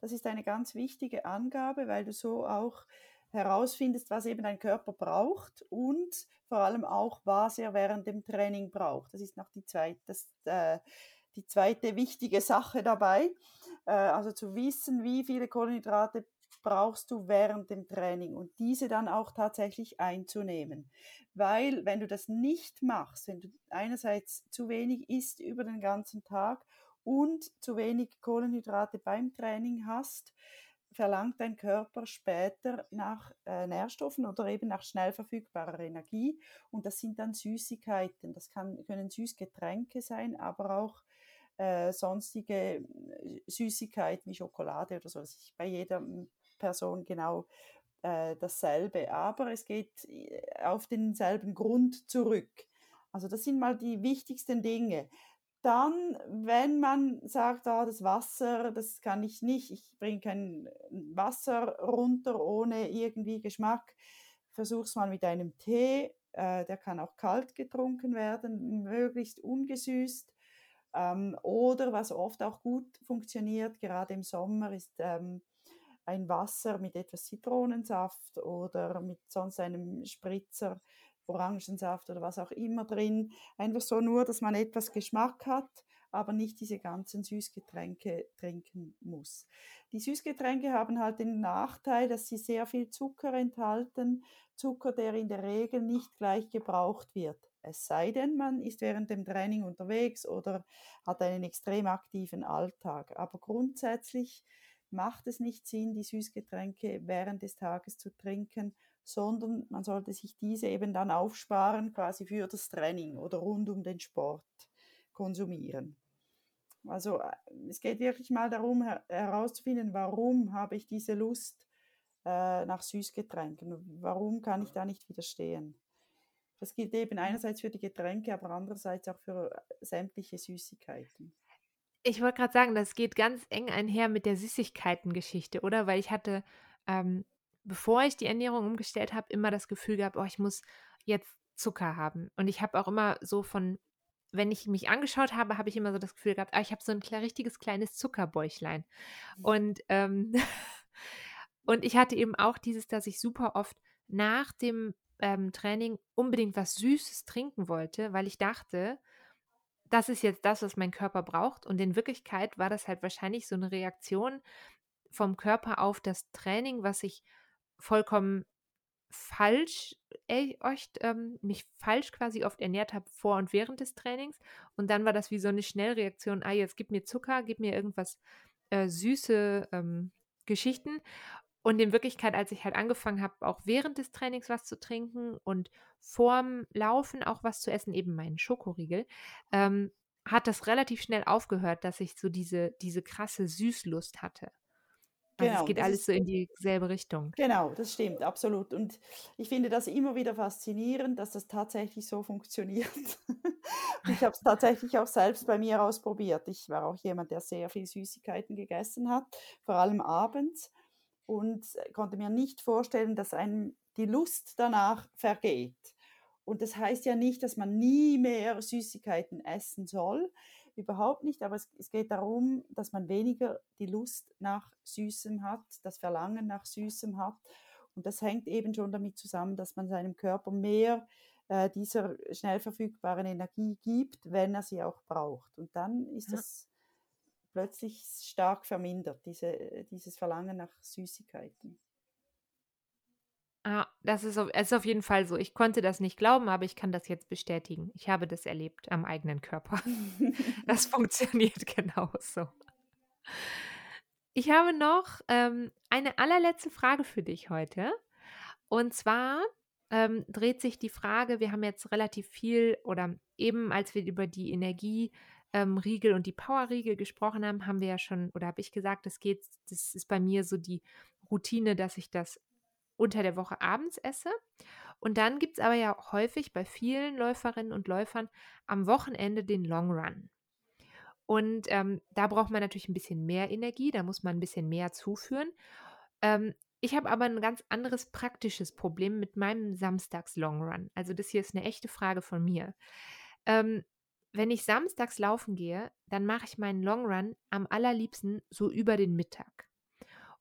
Das ist eine ganz wichtige Angabe, weil du so auch herausfindest, was eben dein Körper braucht und vor allem auch, was er während dem Training braucht. Das ist noch die zweite, das, äh, die zweite wichtige Sache dabei. Äh, also zu wissen, wie viele Kohlenhydrate brauchst du während dem Training und diese dann auch tatsächlich einzunehmen. Weil wenn du das nicht machst, wenn du einerseits zu wenig isst über den ganzen Tag und zu wenig Kohlenhydrate beim Training hast, verlangt dein Körper später nach äh, Nährstoffen oder eben nach schnell verfügbarer Energie. Und das sind dann Süßigkeiten. Das kann, können Süßgetränke sein, aber auch äh, sonstige äh, Süßigkeiten wie Schokolade oder so. Das ist bei jeder Person genau äh, dasselbe. Aber es geht äh, auf denselben Grund zurück. Also das sind mal die wichtigsten Dinge. Dann, wenn man sagt, ah, das Wasser, das kann ich nicht, ich bringe kein Wasser runter ohne irgendwie Geschmack, versuch's mal mit einem Tee. Äh, der kann auch kalt getrunken werden, möglichst ungesüßt. Ähm, oder was oft auch gut funktioniert, gerade im Sommer, ist ähm, ein Wasser mit etwas Zitronensaft oder mit sonst einem Spritzer, Orangensaft oder was auch immer drin. Einfach so nur, dass man etwas Geschmack hat, aber nicht diese ganzen Süßgetränke trinken muss. Die Süßgetränke haben halt den Nachteil, dass sie sehr viel Zucker enthalten. Zucker, der in der Regel nicht gleich gebraucht wird. Es sei denn, man ist während dem Training unterwegs oder hat einen extrem aktiven Alltag. Aber grundsätzlich macht es nicht Sinn, die Süßgetränke während des Tages zu trinken, sondern man sollte sich diese eben dann aufsparen, quasi für das Training oder rund um den Sport konsumieren. Also äh, es geht wirklich mal darum herauszufinden, warum habe ich diese Lust äh, nach Süßgetränken, warum kann ich da nicht widerstehen. Das gilt eben einerseits für die Getränke, aber andererseits auch für äh, sämtliche Süßigkeiten. Ich wollte gerade sagen, das geht ganz eng einher mit der Süßigkeiten-Geschichte, oder? Weil ich hatte, ähm, bevor ich die Ernährung umgestellt habe, immer das Gefühl gehabt, oh, ich muss jetzt Zucker haben. Und ich habe auch immer so von, wenn ich mich angeschaut habe, habe ich immer so das Gefühl gehabt, ah, ich habe so ein richtiges kleines Zuckerbäuchlein. Mhm. Und, ähm, und ich hatte eben auch dieses, dass ich super oft nach dem ähm, Training unbedingt was Süßes trinken wollte, weil ich dachte, das ist jetzt das, was mein Körper braucht. Und in Wirklichkeit war das halt wahrscheinlich so eine Reaktion vom Körper auf das Training, was ich vollkommen falsch, echt, ähm, mich falsch quasi oft ernährt habe vor und während des Trainings. Und dann war das wie so eine Schnellreaktion, ah, jetzt gib mir Zucker, gib mir irgendwas äh, süße ähm, Geschichten. Und in Wirklichkeit, als ich halt angefangen habe, auch während des Trainings was zu trinken und vorm Laufen auch was zu essen, eben meinen Schokoriegel, ähm, hat das relativ schnell aufgehört, dass ich so diese, diese krasse Süßlust hatte. Also genau, es geht alles so in dieselbe Richtung. Genau, das stimmt, absolut. Und ich finde das immer wieder faszinierend, dass das tatsächlich so funktioniert. ich habe es tatsächlich auch selbst bei mir ausprobiert. Ich war auch jemand, der sehr viel Süßigkeiten gegessen hat, vor allem abends und konnte mir nicht vorstellen, dass einem die Lust danach vergeht. Und das heißt ja nicht, dass man nie mehr Süßigkeiten essen soll, überhaupt nicht, aber es, es, geht darum, dass man weniger die Lust nach Süßem hat, das Verlangen nach Süßem hat. Und das hängt eben schon damit zusammen, dass man seinem Körper mehr äh, dieser schnell verfügbaren Energie gibt, wenn er sie auch braucht. Und dann ist das plötzlich stark vermindert, diese, dieses Verlangen nach Süßigkeiten. Ah, das ist, auf, ist auf jeden Fall so. Ich konnte das nicht glauben, aber ich kann das jetzt bestätigen. Ich habe das erlebt am eigenen Körper. das funktioniert genauso. Ich habe noch ähm, eine allerletzte Frage für dich heute. Und zwar ähm, dreht sich die Frage, wir haben jetzt relativ viel oder eben als wir über die Energie ähm, Riegel und die Power-Riegel gesprochen haben, haben wir ja schon, oder habe ich gesagt, das geht, das ist bei mir so die Routine, dass ich das unter der Woche abends esse. Und dann gibt es aber ja häufig bei vielen Läuferinnen und Läufern am Wochenende den Long Run. Und ähm, da braucht man natürlich ein bisschen mehr Energie, da muss man ein bisschen mehr zuführen. Ähm, ich habe aber ein ganz anderes praktisches Problem mit meinem Samstags-Long Run. Also das hier ist eine echte Frage von mir. Ähm, wenn ich samstags laufen gehe, dann mache ich meinen Long Run am allerliebsten so über den Mittag.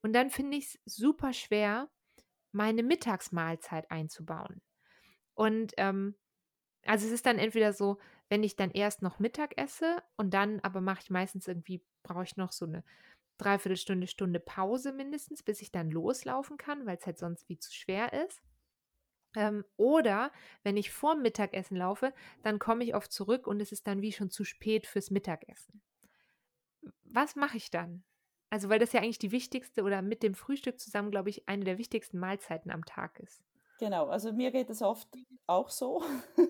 Und dann finde ich es super schwer, meine Mittagsmahlzeit einzubauen. Und ähm, also es ist dann entweder so, wenn ich dann erst noch Mittag esse und dann aber mache ich meistens irgendwie, brauche ich noch so eine Dreiviertelstunde, Stunde Pause mindestens, bis ich dann loslaufen kann, weil es halt sonst wie zu schwer ist. Ähm, oder wenn ich vorm Mittagessen laufe, dann komme ich oft zurück und es ist dann wie schon zu spät fürs Mittagessen. Was mache ich dann? Also, weil das ja eigentlich die wichtigste oder mit dem Frühstück zusammen, glaube ich, eine der wichtigsten Mahlzeiten am Tag ist. Genau, also mir geht es oft auch so.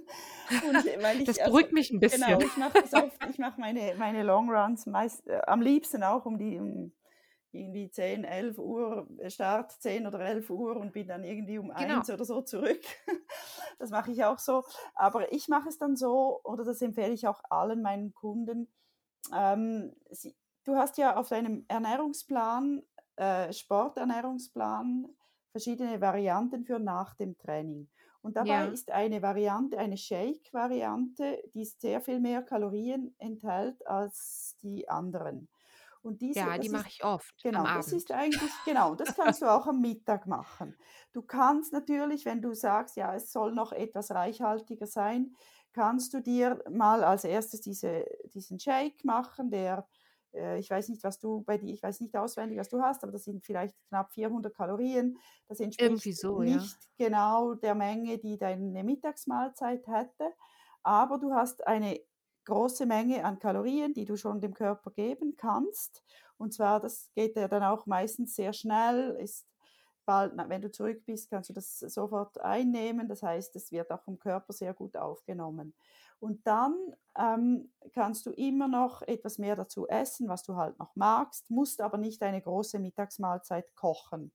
ich, das beruhigt also, mich ein bisschen. Genau, ich mache oft, meine, meine Long Runs meist, äh, am liebsten auch um die um irgendwie 10, 11 Uhr, äh, Start 10 oder 11 Uhr und bin dann irgendwie um genau. 1 oder so zurück. Das mache ich auch so. Aber ich mache es dann so, oder das empfehle ich auch allen meinen Kunden. Ähm, sie, du hast ja auf deinem Ernährungsplan, äh, Sporternährungsplan, verschiedene Varianten für nach dem Training. Und dabei ja. ist eine Variante, eine Shake-Variante, die sehr viel mehr Kalorien enthält als die anderen. Und diese, ja, die mache ich oft. Genau, das ist eigentlich, genau, das kannst du auch am Mittag machen. Du kannst natürlich, wenn du sagst, ja, es soll noch etwas reichhaltiger sein, kannst du dir mal als erstes diese, diesen Shake machen, der, äh, ich weiß nicht, was du bei dir, ich weiß nicht auswendig, was du hast, aber das sind vielleicht knapp 400 Kalorien. Das entspricht so, nicht ja. genau der Menge, die deine Mittagsmahlzeit hätte. aber du hast eine große Menge an Kalorien, die du schon dem Körper geben kannst. Und zwar, das geht ja dann auch meistens sehr schnell, ist bald, wenn du zurück bist, kannst du das sofort einnehmen. Das heißt, es wird auch vom Körper sehr gut aufgenommen. Und dann ähm, kannst du immer noch etwas mehr dazu essen, was du halt noch magst, musst aber nicht eine große Mittagsmahlzeit kochen.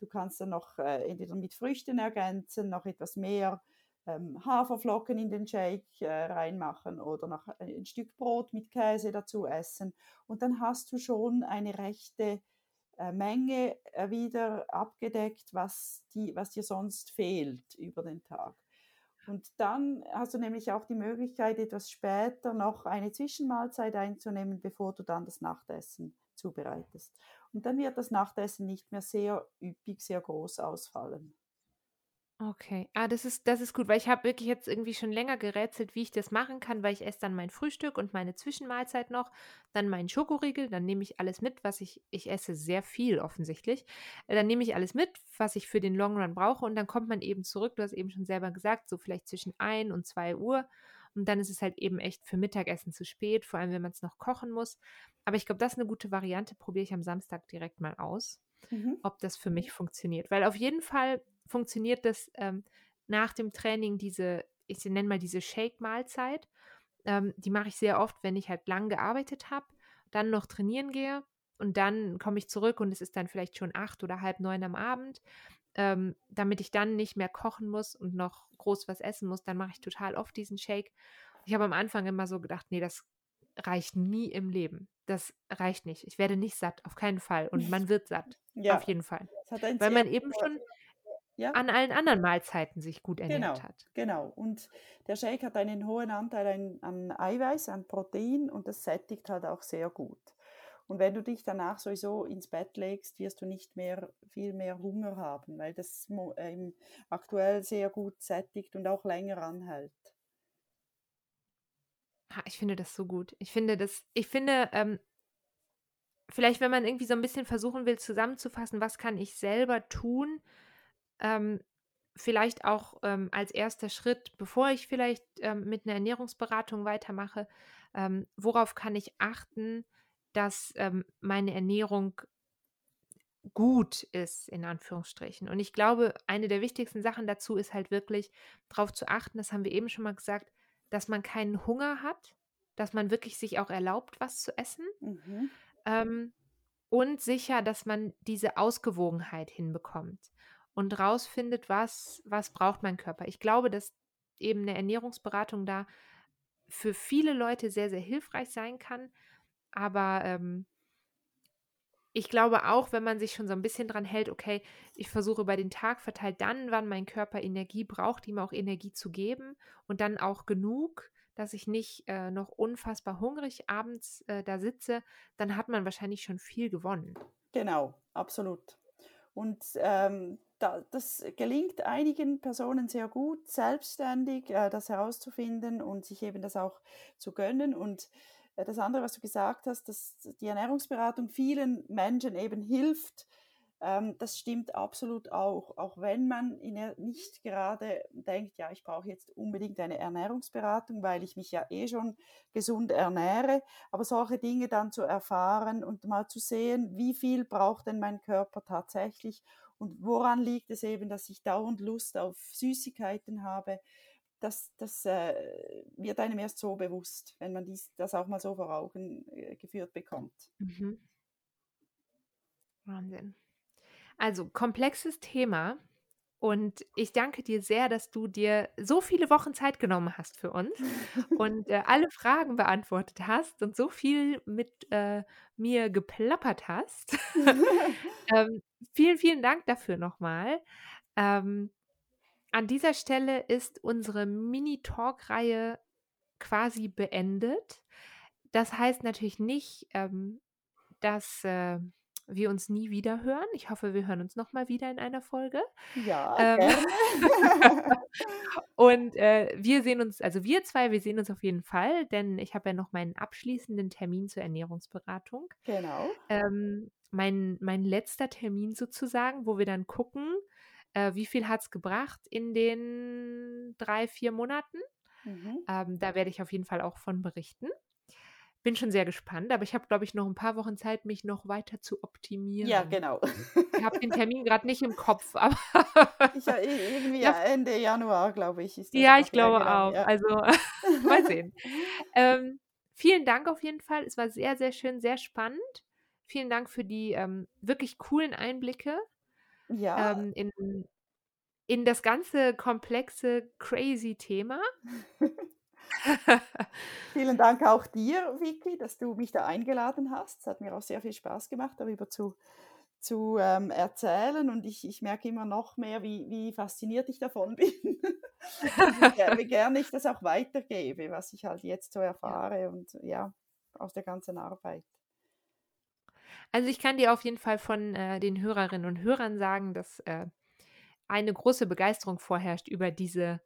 Du kannst dann noch äh, entweder mit Früchten ergänzen, noch etwas mehr ähm, Haferflocken in den Shake äh, reinmachen oder noch ein Stück Brot mit Käse dazu essen. Und dann hast du schon eine rechte äh, Menge äh, wieder abgedeckt, was, die, was dir sonst fehlt über den Tag. Und dann hast du nämlich auch die Möglichkeit, etwas später noch eine Zwischenmahlzeit einzunehmen, bevor du dann das Nachtessen zubereitest. Und dann wird das Nachtessen nicht mehr sehr üppig, sehr groß ausfallen. Okay. Ah, das ist das ist gut, weil ich habe wirklich jetzt irgendwie schon länger gerätselt, wie ich das machen kann, weil ich esse dann mein Frühstück und meine Zwischenmahlzeit noch, dann meinen Schokoriegel, dann nehme ich alles mit, was ich ich esse sehr viel offensichtlich. Äh, dann nehme ich alles mit, was ich für den Long Run brauche und dann kommt man eben zurück, du hast eben schon selber gesagt, so vielleicht zwischen 1 und 2 Uhr und dann ist es halt eben echt für Mittagessen zu spät, vor allem wenn man es noch kochen muss. Aber ich glaube, das ist eine gute Variante, probiere ich am Samstag direkt mal aus, mhm. ob das für mich funktioniert, weil auf jeden Fall funktioniert das ähm, nach dem Training diese, ich nenne mal diese Shake-Mahlzeit. Ähm, die mache ich sehr oft, wenn ich halt lang gearbeitet habe, dann noch trainieren gehe und dann komme ich zurück und es ist dann vielleicht schon acht oder halb neun am Abend. Ähm, damit ich dann nicht mehr kochen muss und noch groß was essen muss, dann mache ich total oft diesen Shake. Ich habe am Anfang immer so gedacht, nee, das reicht nie im Leben. Das reicht nicht. Ich werde nicht satt, auf keinen Fall. Und man wird satt, ja. auf jeden Fall. Weil man eben schon ja. an allen anderen Mahlzeiten sich gut ernährt genau, hat. Genau. Und der Shake hat einen hohen Anteil an, an Eiweiß, an Protein und das sättigt halt auch sehr gut. Und wenn du dich danach sowieso ins Bett legst, wirst du nicht mehr viel mehr Hunger haben, weil das ähm, aktuell sehr gut sättigt und auch länger anhält. Ich finde das so gut. Ich finde das, ich finde, ähm, vielleicht, wenn man irgendwie so ein bisschen versuchen will, zusammenzufassen, was kann ich selber tun, ähm, vielleicht auch ähm, als erster Schritt, bevor ich vielleicht ähm, mit einer Ernährungsberatung weitermache, ähm, worauf kann ich achten, dass ähm, meine Ernährung gut ist, in Anführungsstrichen. Und ich glaube, eine der wichtigsten Sachen dazu ist halt wirklich darauf zu achten, das haben wir eben schon mal gesagt, dass man keinen Hunger hat, dass man wirklich sich auch erlaubt, was zu essen. Mhm. Ähm, und sicher, dass man diese Ausgewogenheit hinbekommt und rausfindet, was, was braucht mein Körper. Ich glaube, dass eben eine Ernährungsberatung da für viele Leute sehr, sehr hilfreich sein kann. Aber ähm, ich glaube auch, wenn man sich schon so ein bisschen dran hält, okay, ich versuche über den Tag verteilt dann, wann mein Körper Energie braucht, ihm auch Energie zu geben und dann auch genug, dass ich nicht äh, noch unfassbar hungrig abends äh, da sitze, dann hat man wahrscheinlich schon viel gewonnen. Genau, absolut. Und ähm, das gelingt einigen Personen sehr gut, selbstständig äh, das herauszufinden und sich eben das auch zu gönnen. Und äh, das andere, was du gesagt hast, dass die Ernährungsberatung vielen Menschen eben hilft, ähm, das stimmt absolut auch. Auch wenn man nicht gerade denkt, ja, ich brauche jetzt unbedingt eine Ernährungsberatung, weil ich mich ja eh schon gesund ernähre. Aber solche Dinge dann zu erfahren und mal zu sehen, wie viel braucht denn mein Körper tatsächlich und woran liegt es eben, dass ich dauernd Lust auf Süßigkeiten habe? Das, das äh, wird einem erst so bewusst, wenn man dies, das auch mal so vor Augen äh, geführt bekommt. Mhm. Wahnsinn. Also komplexes Thema. Und ich danke dir sehr, dass du dir so viele Wochen Zeit genommen hast für uns und äh, alle Fragen beantwortet hast und so viel mit äh, mir geplappert hast. ähm, vielen, vielen Dank dafür nochmal. Ähm, an dieser Stelle ist unsere Mini-Talk-Reihe quasi beendet. Das heißt natürlich nicht, ähm, dass äh, wir uns nie wieder hören. Ich hoffe, wir hören uns nochmal wieder in einer Folge. Ja, ähm, und äh, wir sehen uns, also wir zwei, wir sehen uns auf jeden Fall, denn ich habe ja noch meinen abschließenden Termin zur Ernährungsberatung. Genau. Ähm, mein, mein letzter Termin sozusagen, wo wir dann gucken, äh, wie viel hat es gebracht in den drei, vier Monaten. Mhm. Ähm, da werde ich auf jeden Fall auch von berichten. Bin schon sehr gespannt, aber ich habe, glaube ich, noch ein paar Wochen Zeit, mich noch weiter zu optimieren. Ja, genau. Ich habe den Termin gerade nicht im Kopf, aber. ich, irgendwie ja. Ende Januar, glaube ich. ja, ich glaube genau, auch. Ja. Also, mal sehen. ähm, vielen Dank auf jeden Fall. Es war sehr, sehr schön, sehr spannend. Vielen Dank für die ähm, wirklich coolen Einblicke ja. ähm, in, in das ganze komplexe, crazy Thema. Vielen Dank auch dir, Vicky, dass du mich da eingeladen hast. Es hat mir auch sehr viel Spaß gemacht, darüber zu, zu ähm, erzählen. Und ich, ich merke immer noch mehr, wie, wie fasziniert ich davon bin. wie, wie gerne ich das auch weitergebe, was ich halt jetzt so erfahre ja. und ja, aus der ganzen Arbeit. Also ich kann dir auf jeden Fall von äh, den Hörerinnen und Hörern sagen, dass äh, eine große Begeisterung vorherrscht über diese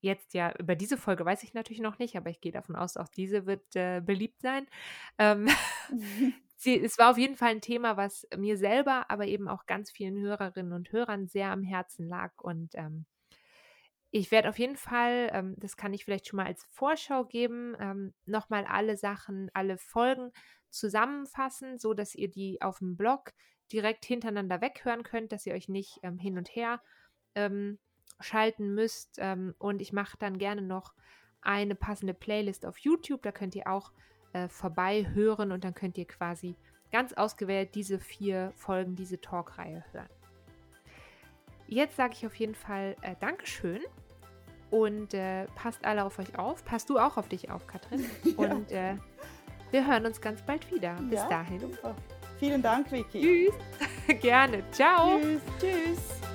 jetzt ja, über diese Folge weiß ich natürlich noch nicht, aber ich gehe davon aus, auch diese wird äh, beliebt sein. Ähm, sie, es war auf jeden Fall ein Thema, was mir selber, aber eben auch ganz vielen Hörerinnen und Hörern sehr am Herzen lag. Und ähm, ich werde auf jeden Fall, ähm, das kann ich vielleicht schon mal als Vorschau geben, ähm, nochmal alle Sachen, alle Folgen zusammenfassen, so dass ihr die auf dem Blog direkt hintereinander weghören könnt, dass ihr euch nicht ähm, hin und her ähm, schalten müsst. Ähm, und ich mache dann gerne noch eine passende Playlist auf YouTube. Da könnt ihr auch äh, vorbei hören und dann könnt ihr quasi ganz ausgewählt diese vier Folgen, diese Talkreihe hören. Jetzt sage ich auf jeden Fall äh, Dankeschön und äh, passt alle auf euch auf. Passt du auch auf dich auf, Katrin. Ja. Und äh, wir hören uns ganz bald wieder. Bis ja, dahin. Super. Vielen Dank, Vicky. Tschüss. Gerne. Ciao. Tschüss. Tschüss.